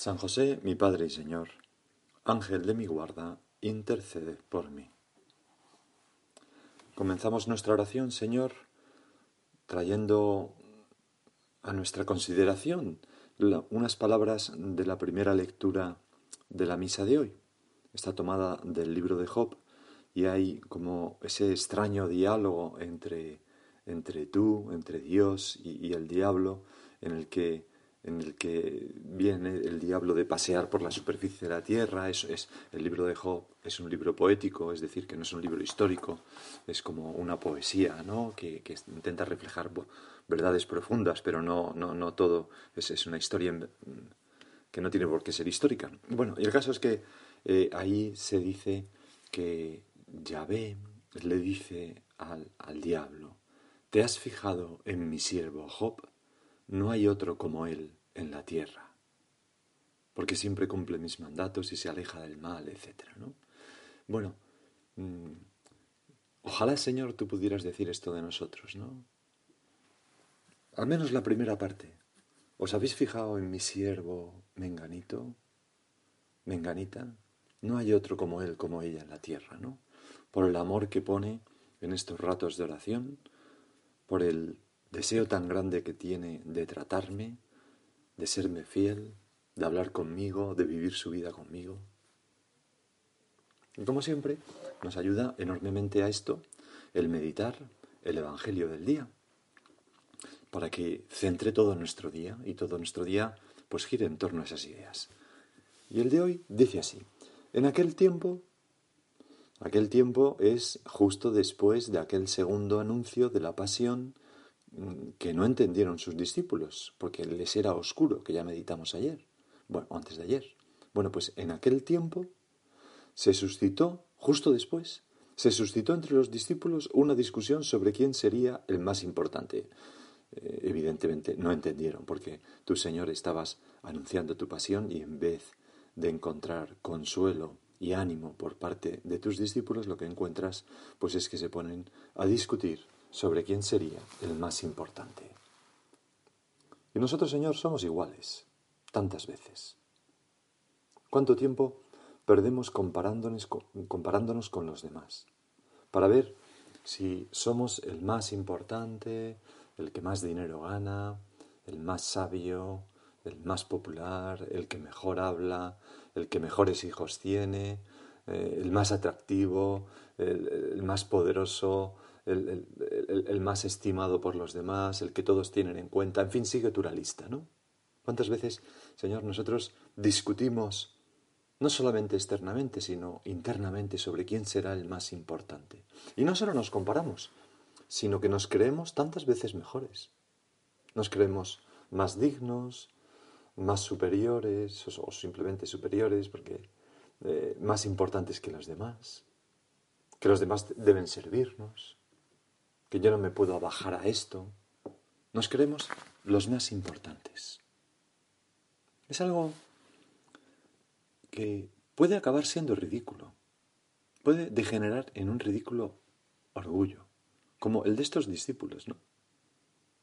San José, mi Padre y Señor, Ángel de mi guarda, intercede por mí. Comenzamos nuestra oración, Señor, trayendo a nuestra consideración unas palabras de la primera lectura de la misa de hoy. Está tomada del libro de Job y hay como ese extraño diálogo entre, entre tú, entre Dios y, y el diablo, en el que en el que viene el diablo de pasear por la superficie de la tierra. Es, es, el libro de Job es un libro poético, es decir, que no es un libro histórico, es como una poesía ¿no? que, intenta reflejar verdades profundas, pero no, no, no todo es, es, una historia que no tiene por qué ser histórica. Bueno, y el caso es que eh, ahí se dice que Yahvé le dice al, al diablo, ¿te has fijado en mi siervo Job? No hay otro como Él en la tierra, porque siempre cumple mis mandatos y se aleja del mal, etc. ¿no? Bueno, mmm, ojalá, Señor, tú pudieras decir esto de nosotros, ¿no? Al menos la primera parte. ¿Os habéis fijado en mi siervo Menganito? Menganita? No hay otro como él, como ella en la tierra, ¿no? Por el amor que pone en estos ratos de oración, por el deseo tan grande que tiene de tratarme, de serme fiel, de hablar conmigo, de vivir su vida conmigo. Y como siempre, nos ayuda enormemente a esto el meditar el Evangelio del día, para que centre todo nuestro día y todo nuestro día pues gire en torno a esas ideas. Y el de hoy dice así, en aquel tiempo, aquel tiempo es justo después de aquel segundo anuncio de la pasión que no entendieron sus discípulos, porque les era oscuro, que ya meditamos ayer, bueno, antes de ayer. Bueno, pues en aquel tiempo se suscitó, justo después, se suscitó entre los discípulos una discusión sobre quién sería el más importante. Eh, evidentemente no entendieron, porque tú, Señor, estabas anunciando tu pasión y en vez de encontrar consuelo y ánimo por parte de tus discípulos, lo que encuentras, pues es que se ponen a discutir sobre quién sería el más importante. Y nosotros, Señor, somos iguales, tantas veces. ¿Cuánto tiempo perdemos comparándonos con, comparándonos con los demás? Para ver si somos el más importante, el que más dinero gana, el más sabio, el más popular, el que mejor habla, el que mejores hijos tiene, eh, el más atractivo, el, el más poderoso, el, más estimado por los demás, el que todos tienen en cuenta, en fin, sigue tu la ¿no? ¿Cuántas veces, Señor, nosotros discutimos no solamente externamente, sino internamente sobre quién será el más importante? Y no solo nos comparamos, sino que nos creemos tantas veces mejores. Nos creemos más dignos, más superiores o, simplemente superiores, porque eh, más importantes que los demás, que los demás deben servirnos que yo no me puedo bajar a esto. Nos creemos los más importantes. Es algo que puede acabar siendo ridículo. Puede degenerar en un ridículo orgullo, como el de estos discípulos, ¿no?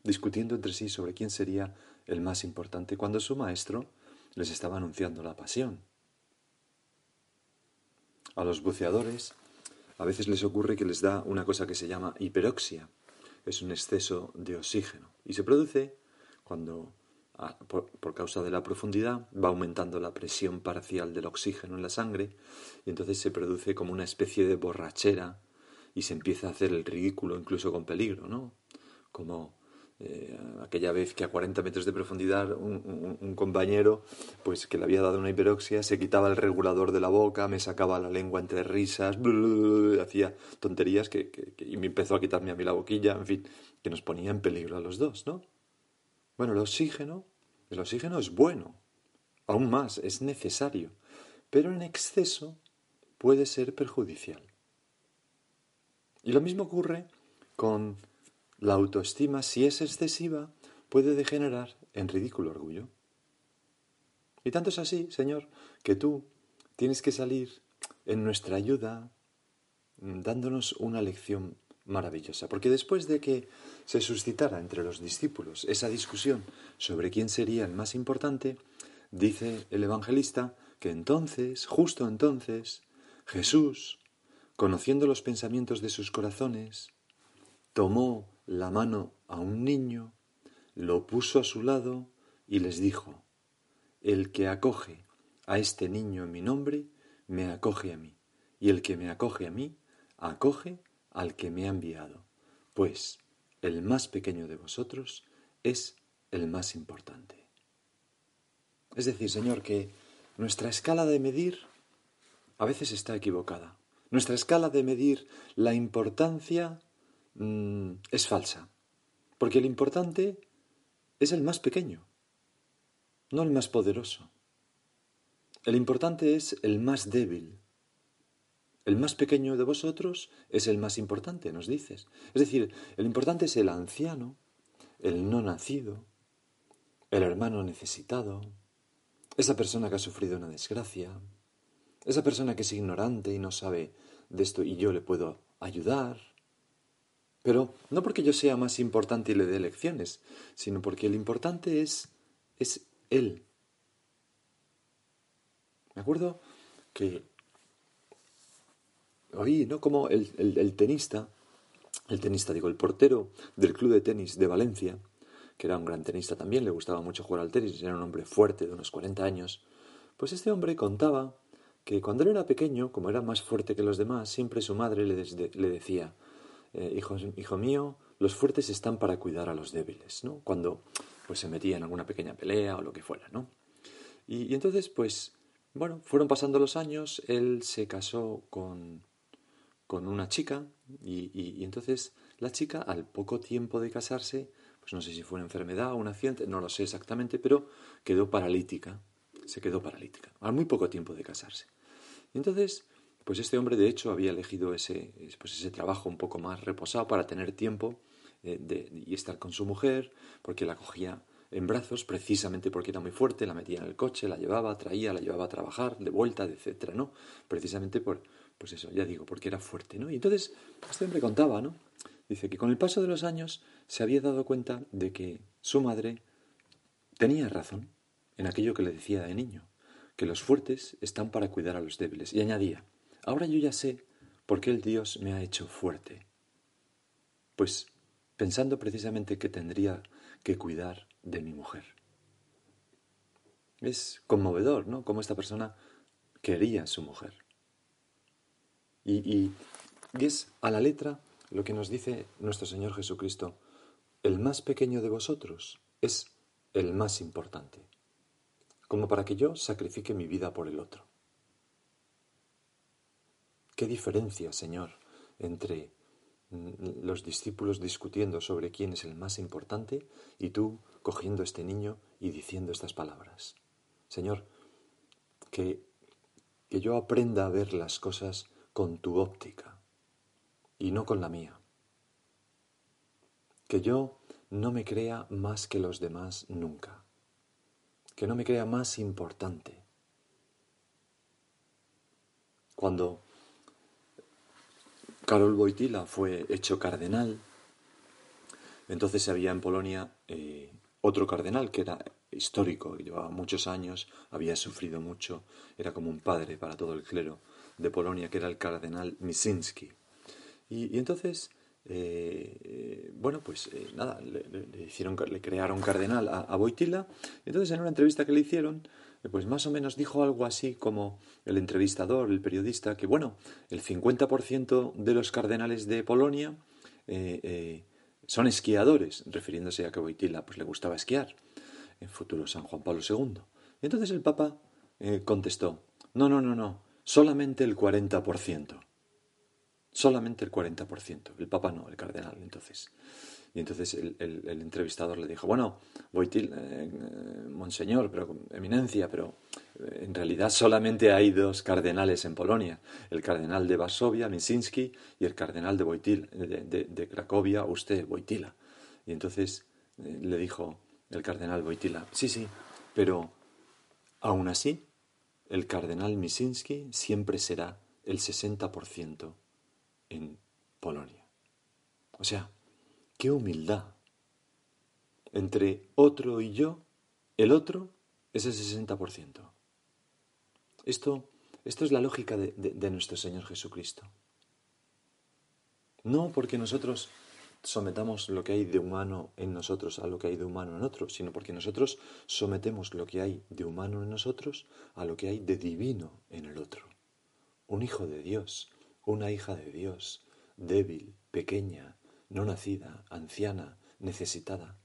Discutiendo entre sí sobre quién sería el más importante cuando su maestro les estaba anunciando la pasión. A los buceadores a veces les ocurre que les da una cosa que se llama hiperoxia. Es un exceso de oxígeno. Y se produce cuando, por, por, causa de la profundidad, va aumentando la presión parcial del oxígeno en la sangre y entonces se produce como una especie de borrachera y se empieza a hacer el ridículo incluso con peligro, ¿no? Como eh, aquella vez que a 40 metros de profundidad un, compañero, pues que le había dado una hiperoxia, se quitaba el regulador de la boca, me sacaba la lengua entre risas, hacía tonterías que, y me empezó a quitarme a mí la boquilla, en fin, que nos ponía en peligro a los dos, ¿no? Bueno, el oxígeno, el oxígeno es bueno, aún más, es necesario, pero en exceso puede ser perjudicial. Y lo mismo ocurre con la autoestima, si es excesiva, puede degenerar en ridículo orgullo. Y tanto es así, Señor, que tú tienes que salir en nuestra ayuda mm, dándonos una lección maravillosa. Porque después de que se suscitara entre los discípulos esa discusión sobre quién sería el más importante, dice el evangelista que entonces, justo entonces, Jesús, conociendo los pensamientos de sus corazones, tomó la mano a un niño, lo puso a su lado y les dijo, El que acoge a este niño en mi nombre, me acoge a mí, y el que me acoge a mí, acoge al que me ha enviado, pues el más pequeño de vosotros es el más importante. Es decir, Señor, que nuestra escala de medir a veces está equivocada. Nuestra escala de medir la importancia mm, es falsa, porque el importante es el más pequeño, no el más poderoso. El importante es el más débil. El más pequeño de vosotros es el más importante, nos dices. Es decir, el importante es el anciano, el no nacido, el hermano necesitado, esa persona que ha sufrido una desgracia, esa persona que es ignorante y no sabe de esto y yo le puedo ayudar. Pero no porque yo sea más importante y le dé lecciones, sino porque el importante es, es él, me acuerdo que oí, ¿no? Como el, el, tenista, el tenista, digo, el portero del club de tenis de Valencia, que era un gran tenista también, le gustaba mucho jugar al tenis, era un hombre fuerte de unos 40 años, pues este hombre contaba que cuando él era pequeño, como era más fuerte que los demás, siempre su madre le, le decía, eh, hijo, mío, los fuertes están para cuidar a los débiles, ¿no? Cuando pues se metía en alguna pequeña pelea o lo que fuera, ¿no? Y, entonces, pues, bueno, fueron pasando los años, él se casó con, con una chica y, y, entonces la chica al poco tiempo de casarse, pues no sé si fue una enfermedad o un accidente, no lo sé exactamente, pero quedó paralítica, se quedó paralítica, al muy poco tiempo de casarse. Y entonces, pues este hombre de hecho había elegido ese, pues ese trabajo un poco más reposado para tener tiempo eh, y estar con su mujer, porque la cogía en brazos precisamente porque era muy fuerte, la metía en el coche, la llevaba, traía, la llevaba a trabajar, de vuelta, etcétera, ¿no? Precisamente por, pues eso, ya digo, porque era fuerte, ¿no? Y entonces, este hombre contaba, ¿no? Dice que con el paso de los años se había dado cuenta de que su madre tenía razón en aquello que le decía de niño, que los fuertes están para cuidar a los débiles. Y añadía, ahora yo ya sé por qué el Dios me ha hecho fuerte. Pues pensando precisamente que tendría que cuidar de mi mujer. Es conmovedor, ¿no? Cómo esta persona quería a su mujer. Y, es a la letra lo que nos dice nuestro Señor Jesucristo. El más pequeño de vosotros es el más importante, como para que yo sacrifique mi vida por el otro. ¿Qué diferencia, Señor, entre los discípulos discutiendo sobre quién es el más importante y tú cogiendo este niño y diciendo estas palabras. Señor, que, que yo aprenda a ver las cosas con tu óptica y no con la mía. Que yo no me crea más que los demás nunca. Que no me crea más importante. Cuando Karol Wojtyla fue hecho cardenal. Entonces había en Polonia eh, otro cardenal que era histórico, llevaba muchos años, había sufrido mucho, era como un padre para todo el clero de Polonia, que era el cardenal Misinski. Y, entonces, eh, bueno, pues eh, nada, le, hicieron, le crearon cardenal a, a Wojtyla. Entonces, en una entrevista que le hicieron, pues más o menos dijo algo así como el entrevistador, el periodista, que bueno, el 50% de los cardenales de Polonia eh, eh, son esquiadores, refiriéndose a que Wojtyla pues, le gustaba esquiar, en futuro San Juan Pablo II. entonces el Papa eh, contestó, no, no, no, no, solamente el 40%. Solamente el 40%. El Papa no, el cardenal, entonces. Y entonces el, entrevistador le dijo, bueno, Boitil, eh, monseñor, pero eminencia, pero realidad solamente hay dos cardenales en Polonia, el cardenal de Varsovia, Misinski, y el cardenal de, de, Cracovia, usted, Wojtyla. Y entonces eh, le dijo el cardenal Wojtyla, sí, sí, pero aún así, el cardenal Misinski siempre será el 60% en Polonia. O sea, qué humildad. Entre otro y yo, el otro es el 60%. Esto, esto es la lógica de, de nuestro Señor Jesucristo. No porque nosotros sometamos lo que hay de humano en nosotros a lo que hay de humano en otro, sino porque nosotros sometemos lo que hay de humano en nosotros a lo que hay de divino en el otro. Un hijo de Dios, una hija de Dios, débil, pequeña, no nacida, anciana, necesitada.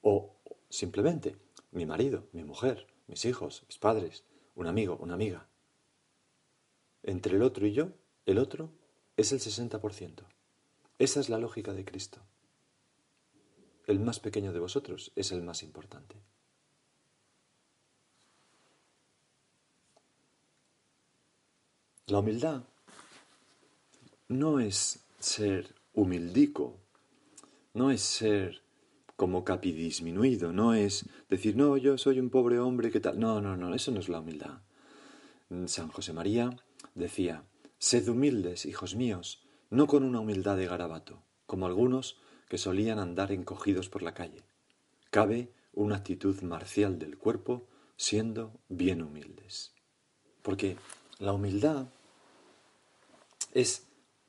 O simplemente mi marido, mi mujer, mis hijos, mis padres, un amigo, una amiga. Entre el otro y yo, el otro es el 60%. Esa es la lógica de Cristo. El más pequeño de vosotros es el más importante. La humildad no es ser humildico, no es ser como capidisminuido, no es decir, no, yo soy un pobre hombre, ¿qué tal? No, no, no, eso no es la humildad. San José María decía, sed humildes, hijos míos, no con una humildad de garabato, como algunos que solían andar encogidos por la calle. Cabe una actitud marcial del cuerpo siendo bien humildes. Porque la humildad es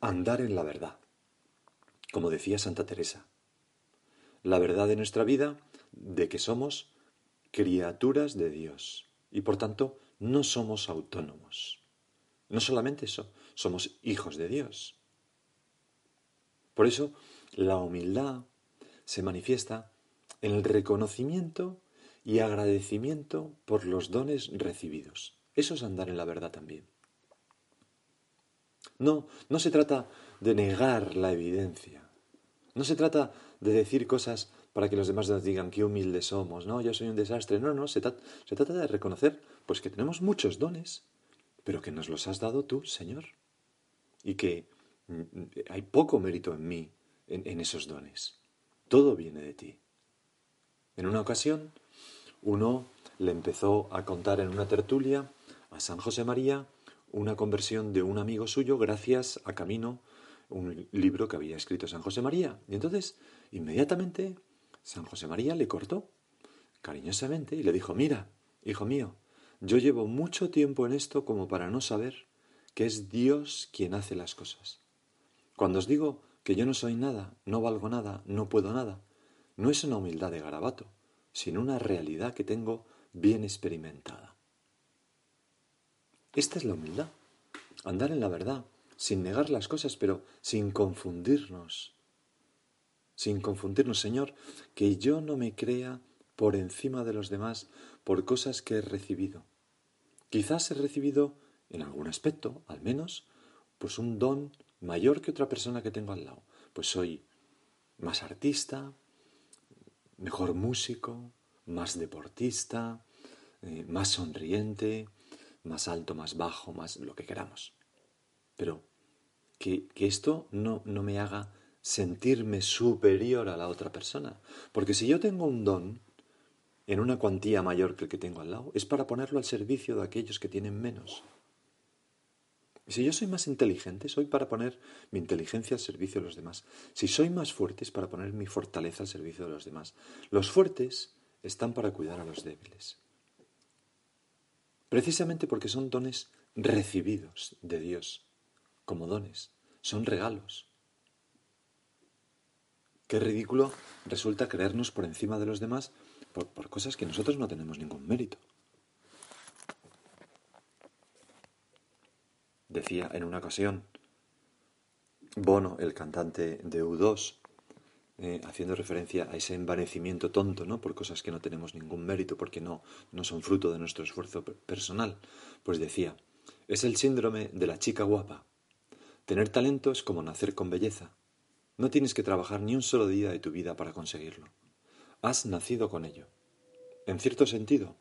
andar en la verdad, como decía Santa Teresa. La verdad de nuestra vida de que somos criaturas de Dios y por tanto no somos autónomos. No solamente eso, somos hijos de Dios. Por eso, la humildad se manifiesta en el reconocimiento y agradecimiento por los dones recibidos. Eso es andar en la verdad también. No, no se trata de negar la evidencia. No se trata de decir cosas para que los demás nos digan qué humildes somos, no, yo soy un desastre. No, no, se, se trata de reconocer pues que tenemos muchos dones, pero que nos los has dado tú, Señor. Y que hay poco mérito en mí, en, esos dones. Todo viene de ti. En una ocasión, uno le empezó a contar en una tertulia a San José María una conversión de un amigo suyo gracias a Camino, un libro que había escrito San José María. Y entonces, inmediatamente, San José María le cortó cariñosamente y le dijo, mira, hijo mío, yo llevo mucho tiempo en esto como para no saber que es Dios quien hace las cosas. Cuando os digo que yo no soy nada, no valgo nada, no puedo nada, no es una humildad de garabato, sino una realidad que tengo bien experimentada. Esta es la humildad, andar en la verdad, sin negar las cosas, pero sin confundirnos. Sin confundirnos, Señor, que yo no me crea por encima de los demás por cosas que he recibido. Quizás he recibido, en algún aspecto, al menos, pues un don mayor que otra persona que tengo al lado. Pues soy más artista, mejor músico, más deportista, eh, más sonriente, más alto, más bajo, más lo que queramos. Pero que, esto no, no me haga sentirme superior a la otra persona. Porque si yo tengo un don en una cuantía mayor que el que tengo al lado, es para ponerlo al servicio de aquellos que tienen menos. Si yo soy más inteligente, soy para poner mi inteligencia al servicio de los demás. Si soy más fuerte, es para poner mi fortaleza al servicio de los demás. Los fuertes están para cuidar a los débiles. Precisamente porque son dones recibidos de Dios, como dones, son regalos. Qué ridículo resulta creernos por encima de los demás por, cosas que nosotros no tenemos ningún mérito. decía en una ocasión Bono, el cantante de U2, eh, haciendo referencia a ese envanecimiento tonto, ¿no? Por cosas que no tenemos ningún mérito, porque no, no son fruto de nuestro esfuerzo personal. Pues decía, es el síndrome de la chica guapa. Tener talento es como nacer con belleza. No tienes que trabajar ni un solo día de tu vida para conseguirlo. Has nacido con ello. En cierto sentido,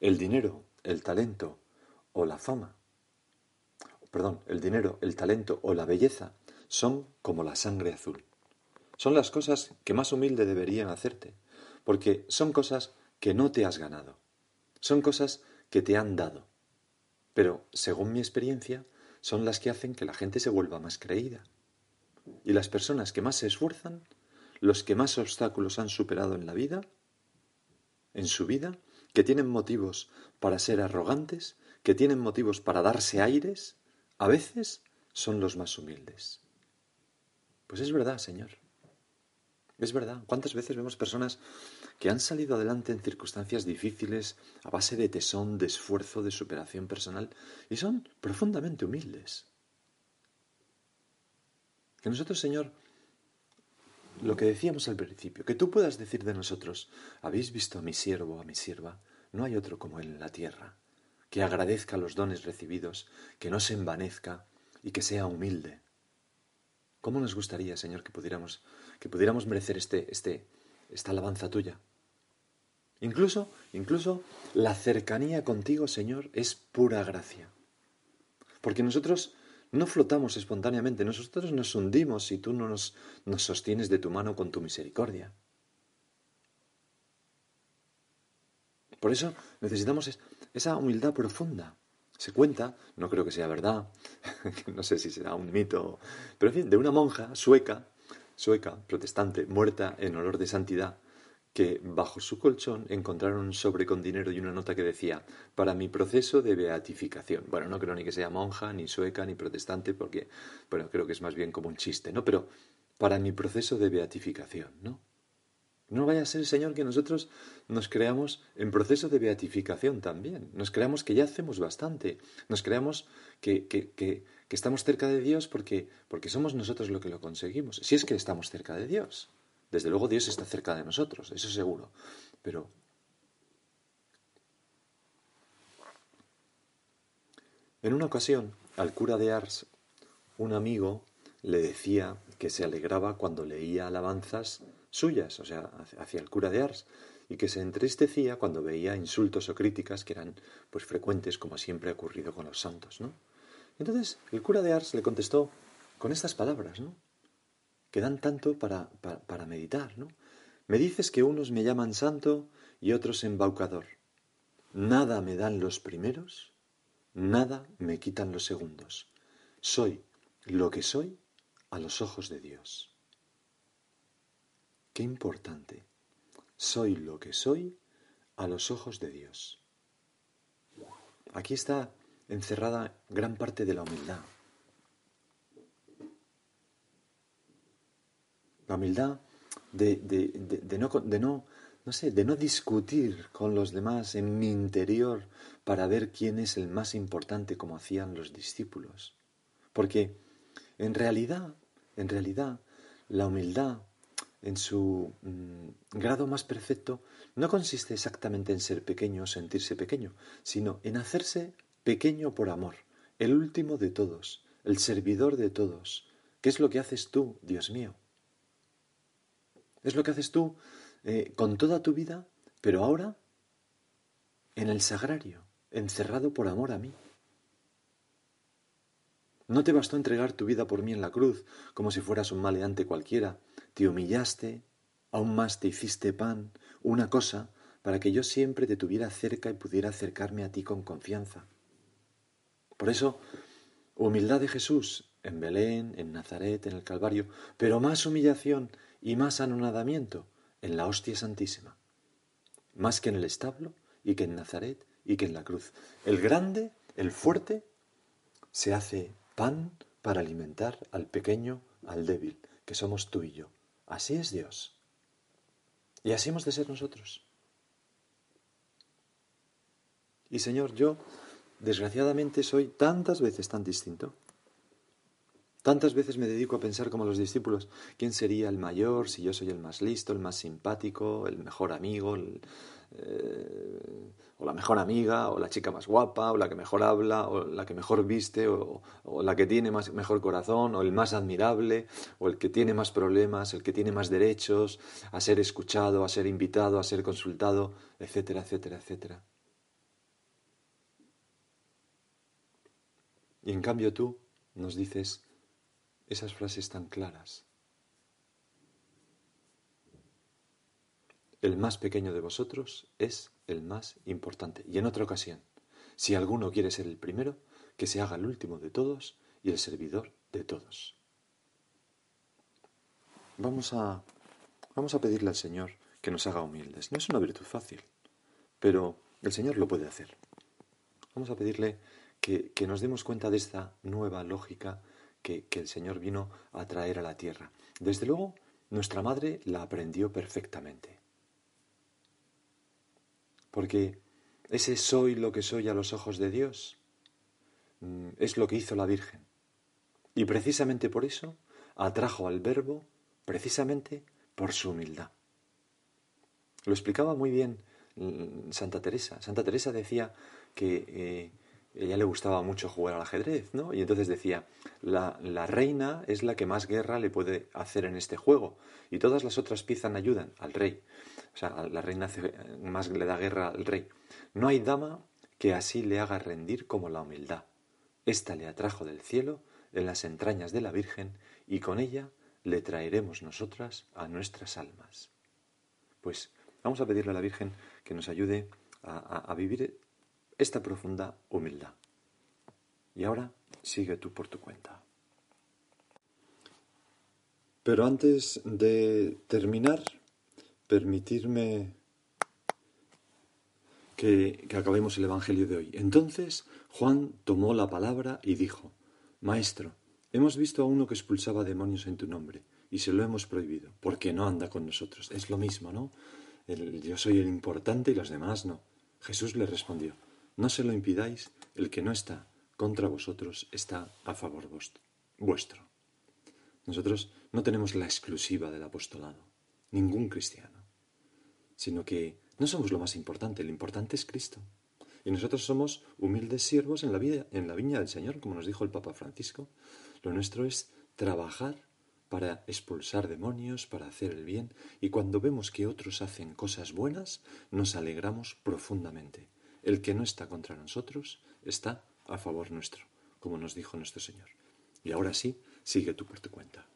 el dinero, el talento o la fama, perdón, el dinero, el talento o la belleza son como la sangre azul. Son las cosas que más humilde deberían hacerte, porque son cosas que no te has ganado, son cosas que te han dado. Pero, según mi experiencia, son las que hacen que la gente se vuelva más creída. Y las personas que más se esfuerzan, los que más obstáculos han superado en la vida, en su vida, que tienen motivos para ser arrogantes, que tienen motivos para darse aires, a veces son los más humildes. Pues es verdad, Señor. Es verdad. ¿Cuántas veces vemos personas que han salido adelante en circunstancias difíciles a base de tesón, de esfuerzo, de superación personal y son profundamente humildes? Que nosotros, Señor, lo que decíamos al principio, que tú puedas decir de nosotros, habéis visto a mi siervo, a mi sierva, no hay otro como él en la tierra, que agradezca los dones recibidos, que no se envanezca y que sea humilde. ¿Cómo nos gustaría, Señor, que pudiéramos, que pudiéramos merecer este, este, esta alabanza tuya? Incluso, incluso la cercanía contigo, Señor, es pura gracia. Porque nosotros no flotamos espontáneamente, nosotros nos hundimos si tú no nos, nos sostienes de tu mano con tu misericordia. Por eso necesitamos esa humildad profunda. Se cuenta, no creo que sea verdad, no sé si será un mito, pero en fin, de una monja sueca, sueca, protestante, muerta en olor de santidad, que bajo su colchón encontraron un sobre con dinero y una nota que decía para mi proceso de beatificación. Bueno, no creo ni que sea monja, ni sueca, ni protestante, porque, bueno, creo que es más bien como un chiste, ¿no? Pero para mi proceso de beatificación, ¿no? No vaya a ser, Señor, que nosotros nos creamos en proceso de beatificación también. Nos creamos que ya hacemos bastante. Nos creamos que, que, que, estamos cerca de Dios porque, porque somos nosotros lo que lo conseguimos. Si es que estamos cerca de Dios. Desde luego Dios está cerca de nosotros, eso seguro. Pero en una ocasión al cura de Ars, un amigo le decía que se alegraba cuando leía alabanzas suyas, o sea, hacia el cura de Ars, y que se entristecía cuando veía insultos o críticas que eran pues frecuentes como siempre ha ocurrido con los santos, ¿no? Entonces el cura de Ars le contestó con estas palabras, ¿no? que dan tanto para, para, meditar, ¿no? Me dices que unos me llaman santo y otros embaucador. Nada me dan los primeros, nada me quitan los segundos. Soy lo que soy a los ojos de Dios. Qué importante. Soy lo que soy a los ojos de Dios. Aquí está encerrada gran parte de la humildad. La humildad de, de, de, no, de, no, no sé, de no discutir con los demás en mi interior para ver quién es el más importante como hacían los discípulos. Porque en realidad, en realidad, la humildad en su mm, grado más perfecto no consiste exactamente en ser pequeño o sentirse pequeño, sino en hacerse pequeño por amor, el último de todos, el servidor de todos. ¿Qué es lo que haces tú, Dios mío? Es lo que haces tú eh, con toda tu vida, pero ahora en el sagrario, encerrado por amor a mí. No te bastó entregar tu vida por mí en la cruz, como si fueras un maleante cualquiera. Te humillaste, aún más te hiciste pan, una cosa, para que yo siempre te tuviera cerca y pudiera acercarme a ti con confianza. Por eso, humildad de Jesús en Belén, en Nazaret, en el Calvario, pero más humillación y más anonadamiento en la hostia santísima, más que en el establo y que en Nazaret y que en la cruz. El grande, el fuerte, se hace pan para alimentar al pequeño, al débil, que somos tú y yo. Así es Dios. Y así hemos de ser nosotros. Y Señor, yo desgraciadamente soy tantas veces tan distinto Tantas veces me dedico a pensar como los discípulos, ¿quién sería el mayor? Si yo soy el más listo, el más simpático, el mejor amigo, eh, o la mejor amiga, o la chica más guapa, o la que mejor habla, o la que mejor viste, o, la que tiene más, mejor corazón, o el más admirable, o el que tiene más problemas, el que tiene más derechos a ser escuchado, a ser invitado, a ser consultado, etcétera, etcétera, etcétera. Y en cambio tú nos dices esas frases tan claras. El más pequeño de vosotros es el más importante. Y en otra ocasión, si alguno quiere ser el primero, que se haga el último de todos y el servidor de todos. Vamos a, vamos a pedirle al Señor que nos haga humildes. No es una virtud fácil, pero el Señor lo puede hacer. Vamos a pedirle que, nos demos cuenta de esta nueva lógica que, que el Señor vino a traer a la tierra. Desde luego, nuestra madre la aprendió perfectamente. Porque ese soy lo que soy a los ojos de Dios mm, es lo que hizo la Virgen. Y precisamente por eso atrajo al Verbo, precisamente por su humildad. Lo explicaba muy bien mm, Santa Teresa. Santa Teresa decía que eh, ella le gustaba mucho jugar al ajedrez, ¿no? Y entonces decía, la, la, reina es la que más guerra le puede hacer en este juego y todas las otras piezas ayudan al rey. O sea, la reina más le da guerra al rey. No hay dama que así le haga rendir como la humildad. Esta le atrajo del cielo en las entrañas de la Virgen y con ella le traeremos nosotras a nuestras almas. Pues vamos a pedirle a la Virgen que nos ayude a vivir esta profunda humildad. Y ahora sigue tú por tu cuenta. Pero antes de terminar, permitirme que, acabemos el Evangelio de hoy. Entonces Juan tomó la palabra y dijo, Maestro, hemos visto a uno que expulsaba demonios en tu nombre y se lo hemos prohibido, porque no anda con nosotros. Es lo mismo, ¿no? yo soy el importante y los demás no. Jesús le respondió, no se lo impidáis, el que no está contra vosotros está a favor vuestro. Nosotros no tenemos la exclusiva del apostolado, ningún cristiano, sino que no somos lo más importante, lo importante es Cristo. Y nosotros somos humildes siervos en la, vida, en la viña del Señor, como nos dijo el Papa Francisco. Lo nuestro es trabajar para expulsar demonios, para hacer el bien, y cuando vemos que otros hacen cosas buenas, nos alegramos profundamente. El que no está contra nosotros está a favor nuestro, como nos dijo nuestro Señor. Y ahora sí, sigue tú por tu cuenta.